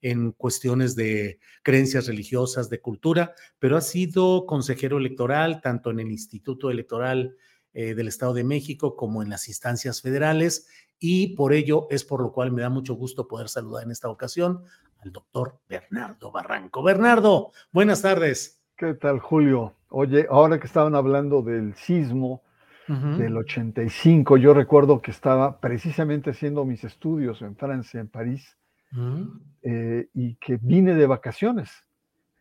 en cuestiones de creencias religiosas, de cultura, pero ha sido consejero electoral tanto en el Instituto Electoral eh, del Estado de México como en las instancias federales y por ello es por lo cual me da mucho gusto poder saludar en esta ocasión al doctor Bernardo Barranco. Bernardo, buenas tardes. ¿Qué tal, Julio? Oye, ahora que estaban hablando del sismo del 85, yo recuerdo que estaba precisamente haciendo mis estudios en Francia, en París, eh, y que vine de vacaciones.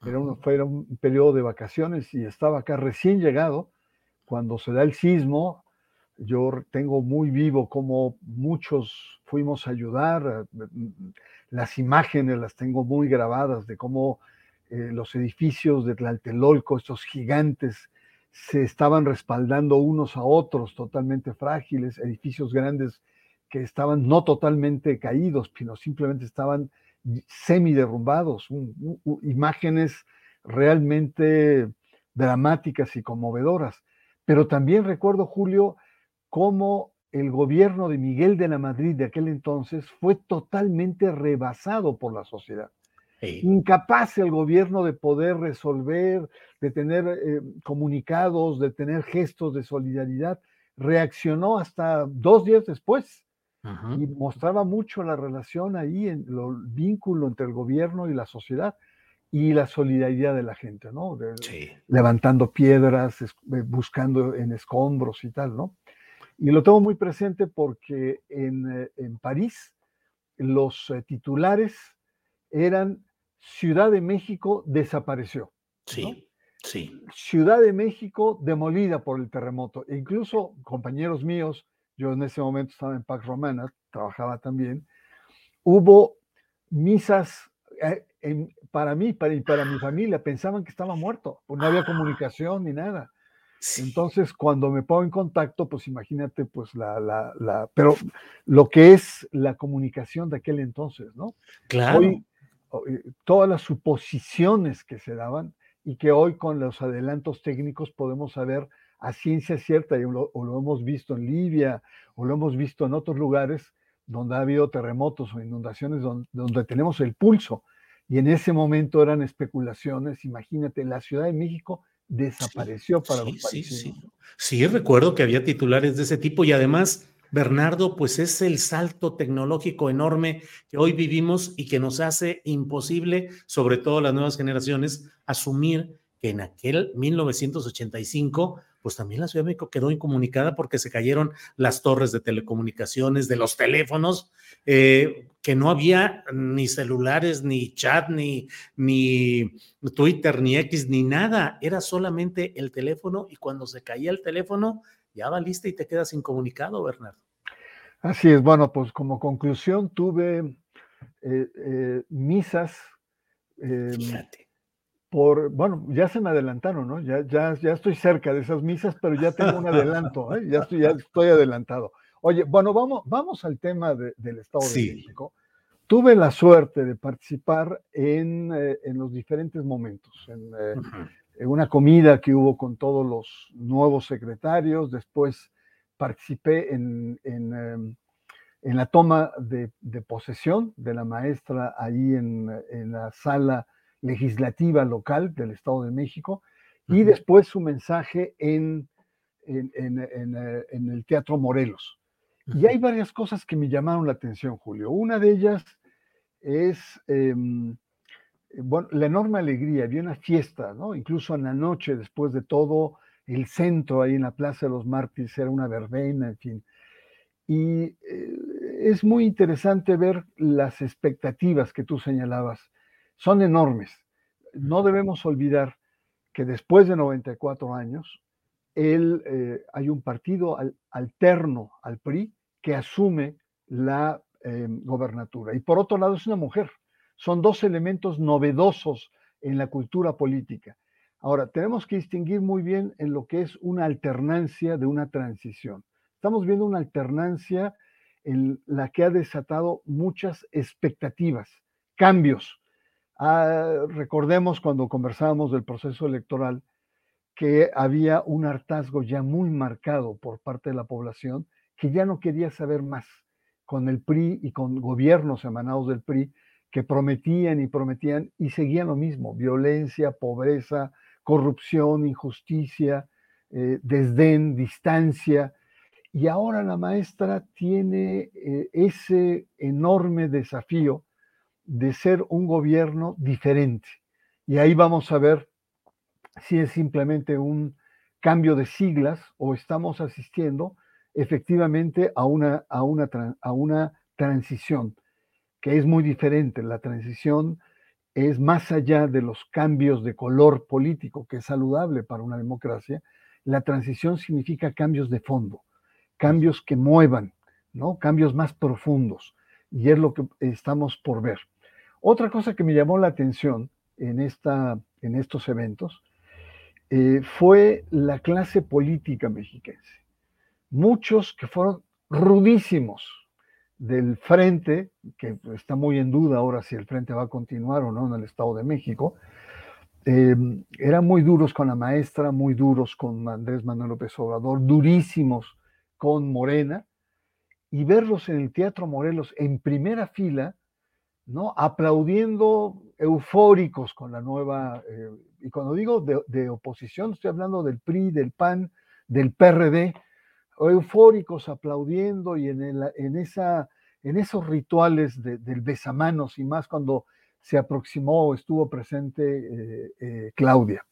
Era un, fue un periodo de vacaciones y estaba acá recién llegado. Cuando se da el sismo, yo tengo muy vivo como muchos fuimos a ayudar. Las imágenes las tengo muy grabadas de cómo eh, los edificios de Tlatelolco, estos gigantes, se estaban respaldando unos a otros, totalmente frágiles, edificios grandes que estaban no totalmente caídos, sino simplemente estaban semi derrumbados, imágenes realmente dramáticas y conmovedoras. Pero también recuerdo, Julio, cómo el gobierno de Miguel de la Madrid de aquel entonces fue totalmente rebasado por la sociedad. Incapaz el gobierno de poder resolver, de tener eh, comunicados, de tener gestos de solidaridad, reaccionó hasta dos días después y mostraba mucho la relación ahí, en el vínculo entre el gobierno y la sociedad y la solidaridad de la gente, ¿no? Levantando piedras, eh, buscando en escombros y tal, ¿no? Y lo tengo muy presente porque en, en París los eh, titulares eran Ciudad de México desapareció. Sí, sí. Ciudad de México demolida por el terremoto. E incluso compañeros míos yo en ese momento estaba en Pax Romana, trabajaba también, hubo misas eh, para mí para, y para mi familia, pensaban que estaba muerto, pues no había comunicación ni nada. Entonces, cuando me pongo en contacto, pues imagínate, pues la, la, la, pero lo que es la comunicación de aquel entonces, ¿no? Claro. Hoy, todas las suposiciones que se daban y que hoy con los adelantos técnicos podemos saber a ciencia cierta, y lo, o lo hemos visto en Libia, o lo hemos visto en otros lugares donde ha habido terremotos o inundaciones, donde, tenemos el pulso. Y en ese momento eran especulaciones. Imagínate, la Ciudad de México desapareció para los países. Sí, sí, recuerdo que había titulares de ese tipo y además, Bernardo, pues es el salto tecnológico enorme que hoy vivimos y que nos hace imposible, sobre todo las nuevas generaciones, asumir que en aquel 1985 pues también la Ciudad de México quedó incomunicada porque se cayeron las torres de telecomunicaciones, de los teléfonos, eh, que no había ni celulares, ni chat, ni, ni Twitter, ni X, ni nada. Era solamente el teléfono y cuando se caía el teléfono, ya va lista y te quedas incomunicado, Bernardo. Así es, bueno, pues como conclusión tuve eh, eh, misas. Fíjate por, bueno, ya se me adelantaron, ¿no? Ya, ya, ya estoy cerca de esas misas, pero ya tengo un adelanto, ¿eh? ya, estoy, ya estoy adelantado. Oye, bueno, vamos, vamos al tema del Estado de México. Tuve la suerte de participar en, eh, en los diferentes momentos, eh, en, una comida que hubo con todos los nuevos secretarios, después participé en, en, em, en la toma de, posesión de la maestra ahí en, la sala legislativa local del Estado de México y después su mensaje en, en, el Teatro Morelos. Y hay varias cosas que me llamaron la atención, Julio. Una de ellas es, em, bueno, la enorme alegría. Había una fiesta, ¿no? Incluso en la noche, después de todo, el centro ahí en la Plaza de los Mártires era una verbena, en fin. Y eh, es muy interesante ver las expectativas que tú señalabas. Son enormes. No debemos olvidar que después de 94 años, él, eh, hay un partido alterno al PRI que asume la em, gobernatura. Y por otro lado es una mujer. Son dos elementos novedosos en la cultura política. Ahora, tenemos que distinguir muy bien en lo que es una alternancia de una transición. Estamos viendo una alternancia en la que ha desatado muchas expectativas, cambios. Ah, recordemos cuando conversábamos del proceso electoral que había un hartazgo ya muy marcado por parte de la población que ya no quería saber más con el PRI y con gobiernos emanados del PRI que prometían y prometían y seguían lo mismo, violencia, pobreza, corrupción, injusticia, eh, desdén, distancia. Y ahora la maestra tiene eh, ese enorme desafío de ser un gobierno diferente. Y ahí vamos a ver si es simplemente un cambio de siglas o estamos asistiendo efectivamente a una, a una, a una transición, que es muy diferente. La transición es más allá de los cambios de color político, que es saludable para una democracia. La transición significa cambios de fondo, cambios que muevan, ¿no? cambios más profundos. Y es lo que estamos por ver. Otra cosa que me llamó la atención en, esta, en estos eventos eh, fue la clase política mexiquense. Muchos que fueron rudísimos del frente, que está muy en duda ahora si el frente va a continuar o no en el Estado de México, em, eran muy duros con la maestra, muy duros con Andrés Manuel López Obrador, durísimos con Morena, y verlos en el Teatro Morelos en primera fila, ¿no? aplaudiendo eufóricos con la nueva, eh, y cuando digo de, oposición, estoy hablando del PRI, del PAN, del PRD, eufóricos aplaudiendo y en, en, esa, en esos rituales del besamanos y más cuando se aproximó o estuvo presente eh, eh, Claudia.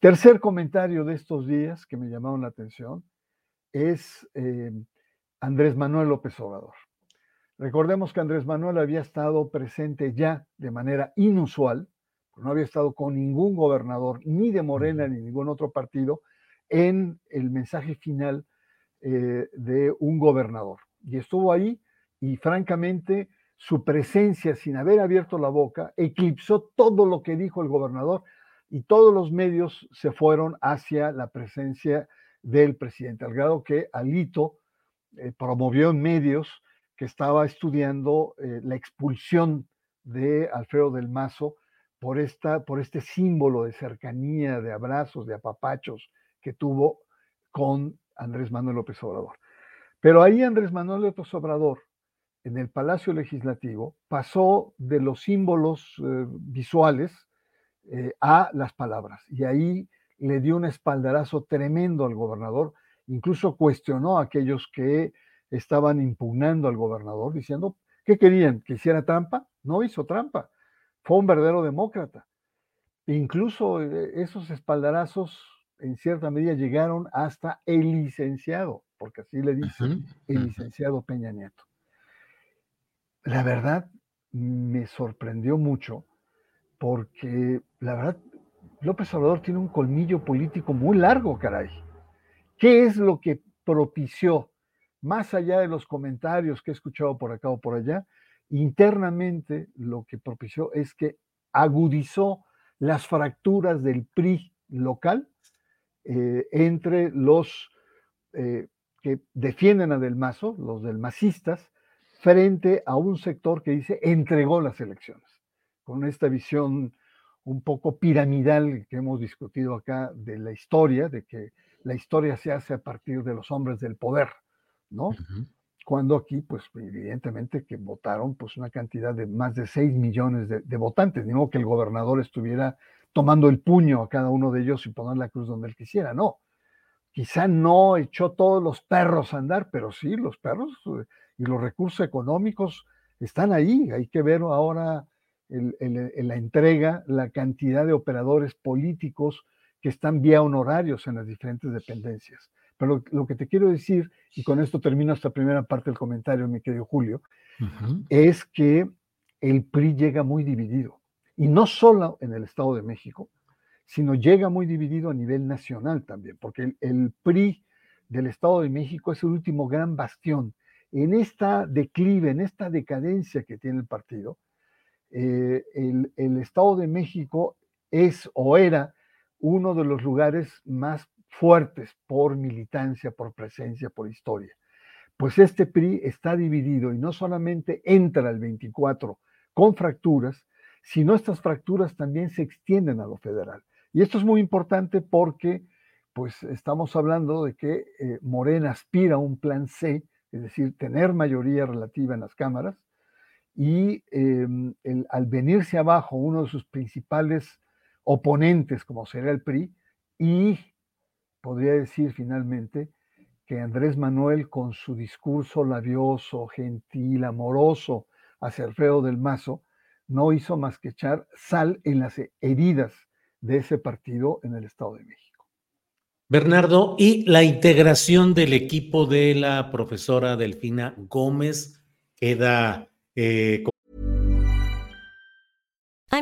Tercer comentario de estos días que me llamaron la atención es Andrés Manuel López Obrador. Recordemos que Andrés Manuel había estado presente ya de manera inusual, no había estado con ningún gobernador, ni de Morena, ni ningún otro partido, en el mensaje final eh, de un gobernador. Y estuvo ahí y francamente su presencia sin haber abierto la boca eclipsó todo lo que dijo el gobernador y todos los medios se fueron hacia la presencia del presidente, al grado que Alito eh, promovió en medios que estaba estudiando eh, la expulsión de Alfredo del Mazo por, esta, por este símbolo de cercanía, de abrazos, de apapachos que tuvo con Andrés Manuel López Obrador. Pero ahí Andrés Manuel López Obrador, en el Palacio Legislativo, pasó de los símbolos eh, visuales eh, a las palabras. Y ahí le dio un espaldarazo tremendo al gobernador, incluso cuestionó a aquellos que estaban impugnando al gobernador, diciendo, ¿qué querían? ¿Que hiciera trampa? No hizo trampa. Fue un verdadero demócrata. Incluso eh, esos espaldarazos en cierta medida llegaron hasta el licenciado, porque así le dice el licenciado Peña Nieto. La verdad me sorprendió mucho porque la verdad López Obrador tiene un colmillo político muy largo, caray. ¿Qué es lo que propició, más allá de los comentarios que he escuchado por acá o por allá, internamente lo que propició es que agudizó las fracturas del PRI local eh, entre los eh, que defienden a Del Mazo, los del masistas, frente a un sector que dice entregó las elecciones, con esta visión un poco piramidal que hemos discutido acá de la historia, de que la historia se hace a partir de los hombres del poder, ¿no? cuando aquí, pues evidentemente que votaron pues una cantidad de más de 6 millones de, votantes, ni que el gobernador estuviera tomando el puño a cada uno de ellos y poner la cruz donde él quisiera, no. Quizá no echó todos los perros a andar, pero sí, los perros eh, y los recursos económicos están ahí. Hay que ver ahora en la entrega la cantidad de operadores políticos que están vía honorarios en las diferentes dependencias. Pero lo, que te quiero decir, y con esto termino esta primera parte del comentario, mi querido Julio, es que el PRI llega muy dividido. Y no solo en el Estado de México, sino llega muy dividido a nivel nacional también, porque el, PRI del Estado de México es el último gran bastión. En esta declive, en esta decadencia que tiene el partido, eh, el, el Estado de México es o era uno de los lugares más fuertes por militancia, por presencia, por historia. Pues este PRI está dividido y no solamente entra el 24 con fracturas, sino estas fracturas también se extienden a lo federal. Y esto es muy importante porque pues estamos hablando de que eh, Morena aspira a un plan C, es decir, tener mayoría relativa en las cámaras, y em, al venirse abajo uno de sus principales oponentes, como será el PRI, y podría decir finalmente que Andrés Manuel, con su discurso labioso, gentil, amoroso hacia Alfredo del Mazo, no hizo más que echar sal en las heridas de ese partido en el Estado de México. Bernardo, y la integración del equipo de la profesora Delfina Gómez queda eh,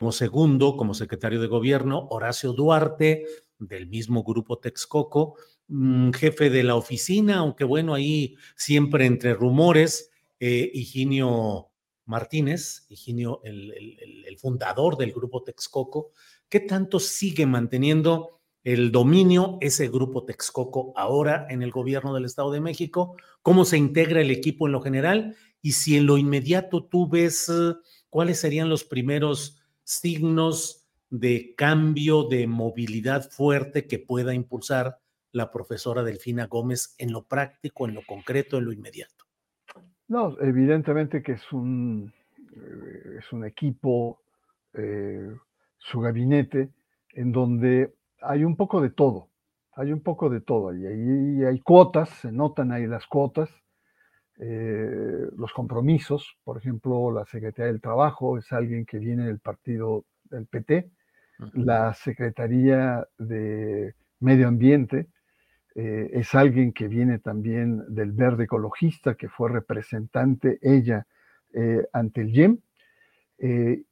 Como segundo, como secretario de gobierno, Horacio Duarte del mismo grupo Texcoco, mm, jefe de la oficina, aunque bueno, ahí siempre entre rumores, eh, Higinio Martínez, Higinio, el, el, fundador del grupo Texcoco, ¿qué tanto sigue manteniendo el dominio ese grupo Texcoco ahora en el gobierno del Estado de México? ¿Cómo se integra el equipo en lo general? Y si en lo inmediato tú ves eh, cuáles serían los primeros signos de cambio de movilidad fuerte que pueda impulsar la profesora Delfina Gómez en lo práctico, en lo concreto, en lo inmediato? No, evidentemente que es un, eh, es un equipo, eh, su gabinete, en donde hay un poco de todo, hay un poco de todo, y ahí hay cuotas, se notan ahí las cuotas, eh, los compromisos, por ejemplo, la Secretaría del Trabajo es alguien que viene del partido del PT, la Secretaría de Medio Ambiente eh, es alguien que viene también del Verde Ecologista, que fue representante ella eh, ante el YEM,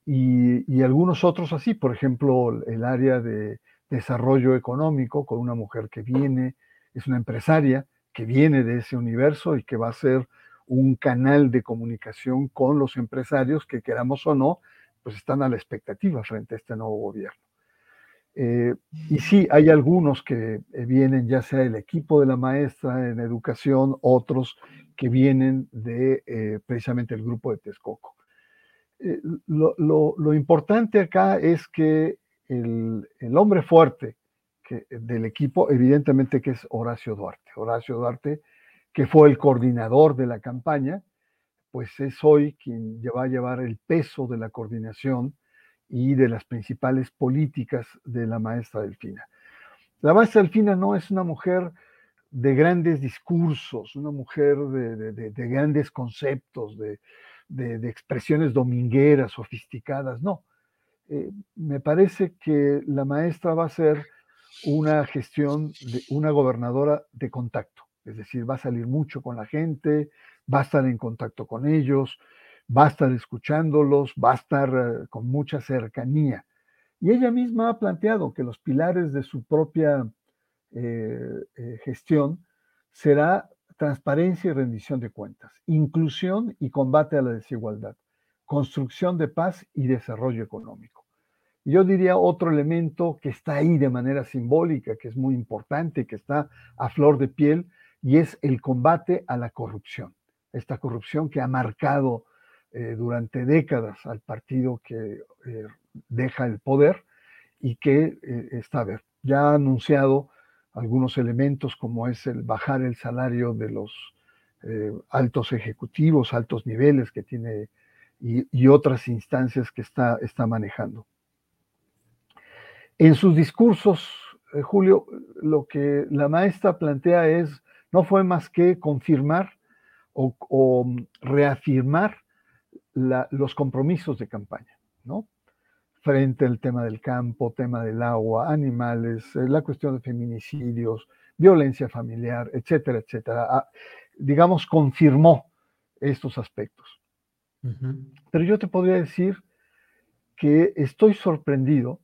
y, algunos otros así, por ejemplo, el área de desarrollo económico con una mujer que viene, es una empresaria que viene de ese universo y que va a ser un canal de comunicación con los empresarios que queramos o no, pues están a la expectativa frente a este nuevo gobierno. Eh, y sí, hay algunos que eh, vienen ya sea del equipo de la maestra en educación, otros que vienen de eh, precisamente el grupo de Texcoco. Lo, importante acá es que el, hombre fuerte del equipo, evidentemente que es Horacio Duarte. Horacio Duarte, que fue el coordinador de la campaña, pues es hoy quien va a llevar el peso de la coordinación y de las principales políticas de la maestra Delfina. La maestra Delfina no es una mujer de grandes discursos, una mujer de, grandes conceptos, de, expresiones domingueras, sofisticadas, no. Eh, me parece que la maestra va a ser una gestión de una gobernadora de contacto, es decir, va a salir mucho con la gente, va a estar en contacto con ellos, va a estar escuchándolos, va a estar eh, con mucha cercanía. Y ella misma ha planteado que los pilares de su propia eh, eh, gestión será transparencia y rendición de cuentas, inclusión y combate a la desigualdad, construcción de paz y desarrollo económico. Yo diría otro elemento que está ahí de manera simbólica, que es muy importante, que está a flor de piel, y es el combate a la corrupción. Esta corrupción que ha marcado eh, durante décadas al partido que eh, deja el poder y que eh, está, a ver, ya ha anunciado algunos elementos como es el bajar el salario de los altos ejecutivos, altos niveles que tiene y, otras instancias que está, está manejando. En sus discursos, Julio, lo que la maestra plantea es, no fue más que confirmar o reafirmar los compromisos de campaña, ¿no? Frente al tema del campo, tema del agua, animales, eh, la cuestión de feminicidios, violencia familiar, etcétera, etcétera. Ah, digamos, confirmó estos aspectos. Pero yo te podría decir que estoy sorprendido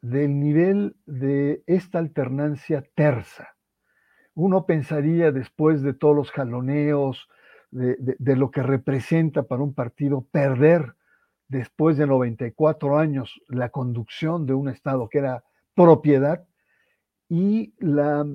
del nivel de esta alternancia tersa. Uno pensaría después de todos los jaloneos, de, lo que representa para un partido perder después de 94 años la conducción de un Estado que era propiedad y la,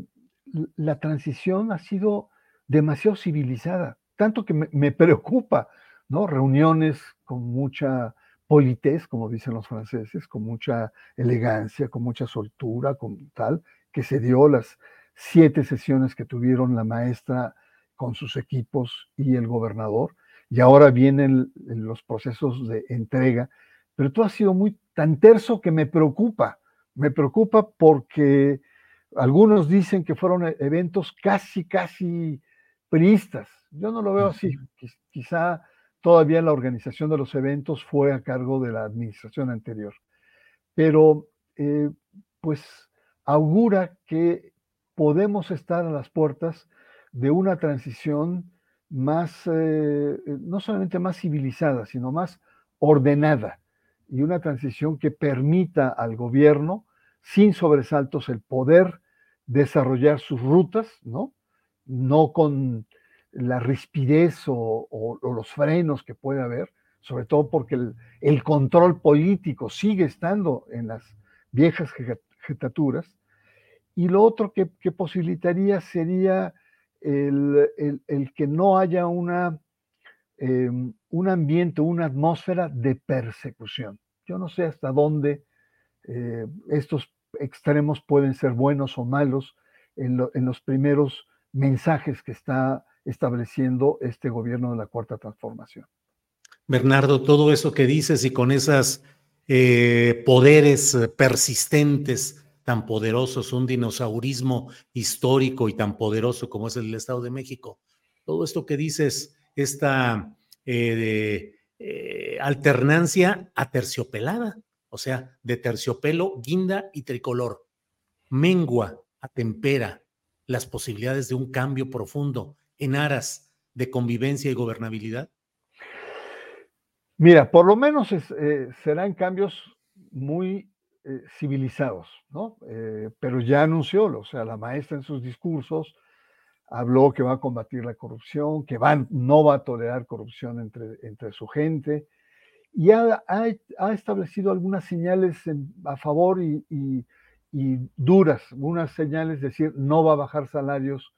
la transición ha sido demasiado civilizada, tanto que me, preocupa, ¿no? Reuniones con mucha politez, como dicen los franceses, con mucha elegancia, con mucha soltura, con tal, que se dio las siete sesiones que tuvieron la maestra con sus equipos y el gobernador, y ahora vienen los procesos de entrega, pero todo ha sido muy tan terso que me preocupa, me preocupa porque algunos dicen que fueron e, eventos casi, casi priistas. Yo no lo veo así, quizá todavía la organización de los eventos fue a cargo de la administración anterior, pero eh, pues augura que podemos estar a las puertas de una transición más, eh, no solamente más civilizada, sino más ordenada y una transición que permita al gobierno, sin sobresaltos, el poder desarrollar sus rutas, ¿no? No con la rispidez o, los frenos que puede haber, sobre todo porque el, control político sigue estando en las viejas jefaturas. Y lo otro que posibilitaría sería el, que no haya una, em, un ambiente, una atmósfera de persecución. Yo no sé hasta dónde eh, estos extremos pueden ser buenos o malos en, los primeros mensajes que está estableciendo este gobierno de la Cuarta Transformación. Bernardo, todo eso que dices y con esos eh, poderes persistentes tan poderosos, un dinosaurismo histórico y tan poderoso como es el Estado de México. Todo esto que dices, esta eh, eh, alternancia aterciopelada, o sea, de terciopelo, guinda y tricolor, mengua, atempera las posibilidades de un cambio profundo en aras de convivencia y gobernabilidad? Mira, por lo menos eh, serán cambios muy eh, civilizados, ¿no? Eh, pero ya anunció, o sea, la maestra en sus discursos habló que va a combatir la corrupción, que va, no va a tolerar corrupción entre, entre su gente, y ha, ha, establecido algunas señales a favor y, duras, unas señales, es decir, no va a bajar salarios,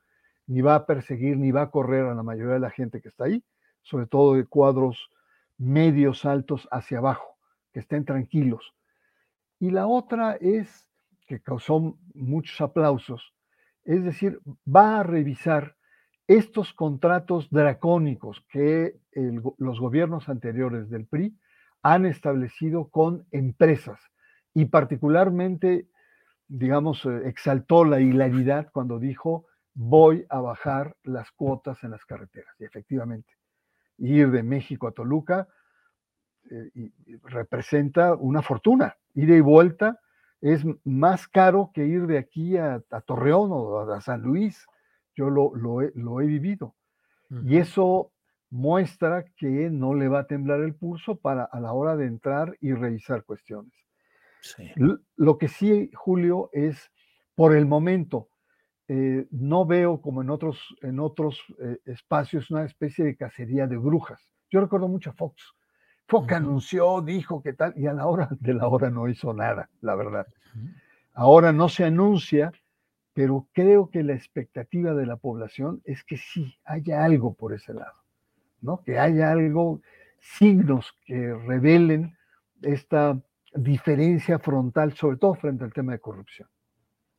ni va a perseguir, ni va a correr a la mayoría de la gente que está ahí, sobre todo de cuadros medios altos hacia abajo, que estén tranquilos. Y la otra es, que causó muchos aplausos, es decir, va a revisar estos contratos dracónicos que los gobiernos anteriores del PRI han establecido con empresas. Y particularmente, digamos, eh, exaltó la hilaridad cuando dijo voy a bajar las cuotas en las carreteras. Y efectivamente, ir de México a Toluca eh, representa una fortuna. Ir y vuelta es más caro que ir de aquí a, Torreón o a, San Luis. Yo lo, he, vivido. Y eso muestra que no le va a temblar el pulso para a la hora de entrar y revisar cuestiones. Lo que sí, Julio, es por el momento, eh, no veo como en otros, en otros eh, espacios una especie de cacería de brujas. Yo recuerdo mucho a Fox. Fox anunció, dijo que tal, y a la hora de la hora no hizo nada, la verdad. Ahora no se anuncia, pero creo que la expectativa de la población es que sí haya algo por ese lado, ¿no? Que haya algo, signos que revelen esta diferencia frontal, sobre todo frente al tema de corrupción.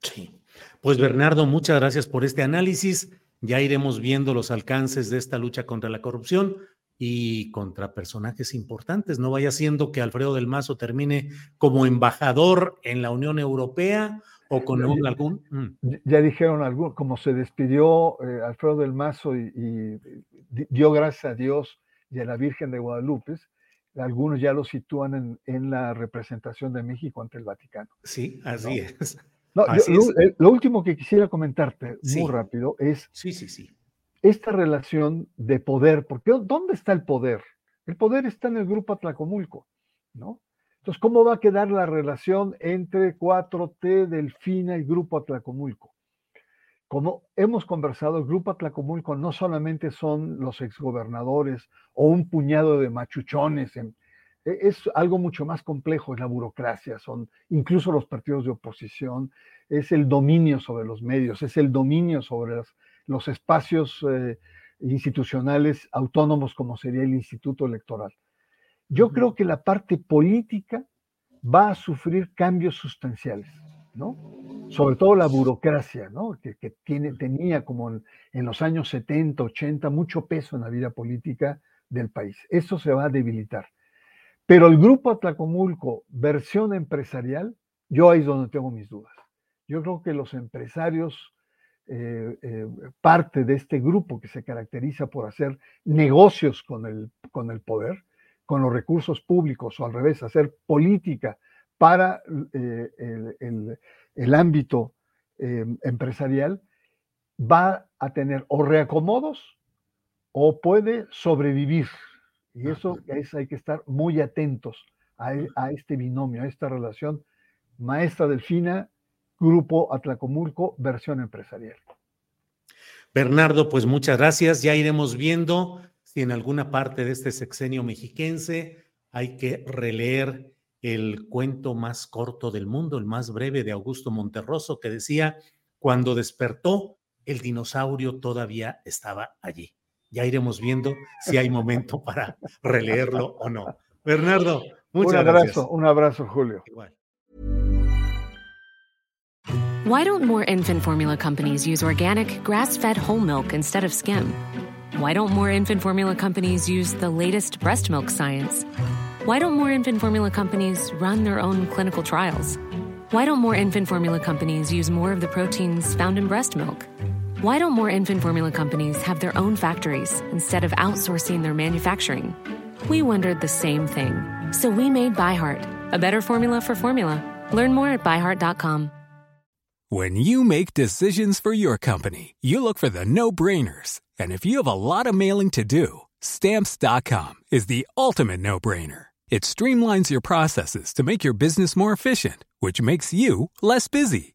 Sí. Pues Bernardo, muchas gracias por este análisis. Ya iremos viendo los alcances de esta lucha contra la corrupción y contra personajes importantes. No vaya siendo que Alfredo del Mazo termine como embajador en la Unión Europea o con algún... Mm. Ya dijeron algún, como se despidió eh, Alfredo del Mazo y, dio gracias a Dios y a la Virgen de Guadalupe, algunos ya lo sitúan en, en, la representación de México ante el Vaticano. Sí, así es. Eh, lo, último que quisiera comentarte muy rápido es sí, sí, sí. esta relación de poder, porque ¿dónde está el poder? El poder está en el grupo Atlacomulco, ¿no? Entonces, ¿cómo va a quedar la relación entre 4T, Delfina y Grupo Atlacomulco? Como hemos conversado, el Grupo Atlacomulco no solamente son los exgobernadores o un puñado de machuchones en, es algo mucho más complejo, es la burocracia, son incluso los partidos de oposición, es el dominio sobre los medios, es el dominio sobre los, espacios eh, institucionales autónomos como sería el Instituto Electoral. Yo creo que la parte política va a sufrir cambios sustanciales, ¿no? Sobre todo la burocracia, ¿no? Que, tiene, tenía como en, en, los años 70, 80 mucho peso en la vida política del país. Eso se va a debilitar. Pero el grupo Atlacomulco, versión empresarial, yo ahí es donde tengo mis dudas. Yo creo que los empresarios, eh, eh, parte de este grupo que se caracteriza por hacer negocios con el, con el poder, con los recursos públicos, o al revés, hacer política para eh, el, el, ámbito empresarial, va a tener o reacomodos o puede sobrevivir y eso es, hay que estar muy atentos e, a, este binomio, a esta relación maestra delfina, grupo Atlacomulco, versión empresarial. Bernardo, pues muchas gracias. Ya iremos viendo si en alguna parte de este sexenio mexiquense hay que releer el cuento más corto del mundo, el más breve de Augusto Monterroso, que decía, cuando despertó, el dinosaurio todavía estaba allí ya iremos viendo si hay momento para releerlo o no. Bernardo, muchas un abrazo, gracias. Un abrazo, Julio. Igual. Why don't more infant formula companies use organic, grass-fed whole milk instead of skim? Why don't more infant formula companies use the latest breast milk science? Why don't more infant formula companies run their own clinical trials? Why don't more infant formula companies use more of the proteins found in breast milk? Why don't more infant formula companies have their own factories instead of outsourcing their manufacturing? We wondered the same thing. So we made ByHeart, a better formula for formula. Learn more at byheart.com. When you make decisions for your company, you look for the no brainers. And if you have a lot of mailing to do, stamps.com is the ultimate no brainer. It streamlines your processes to make your business more efficient, which makes you less busy.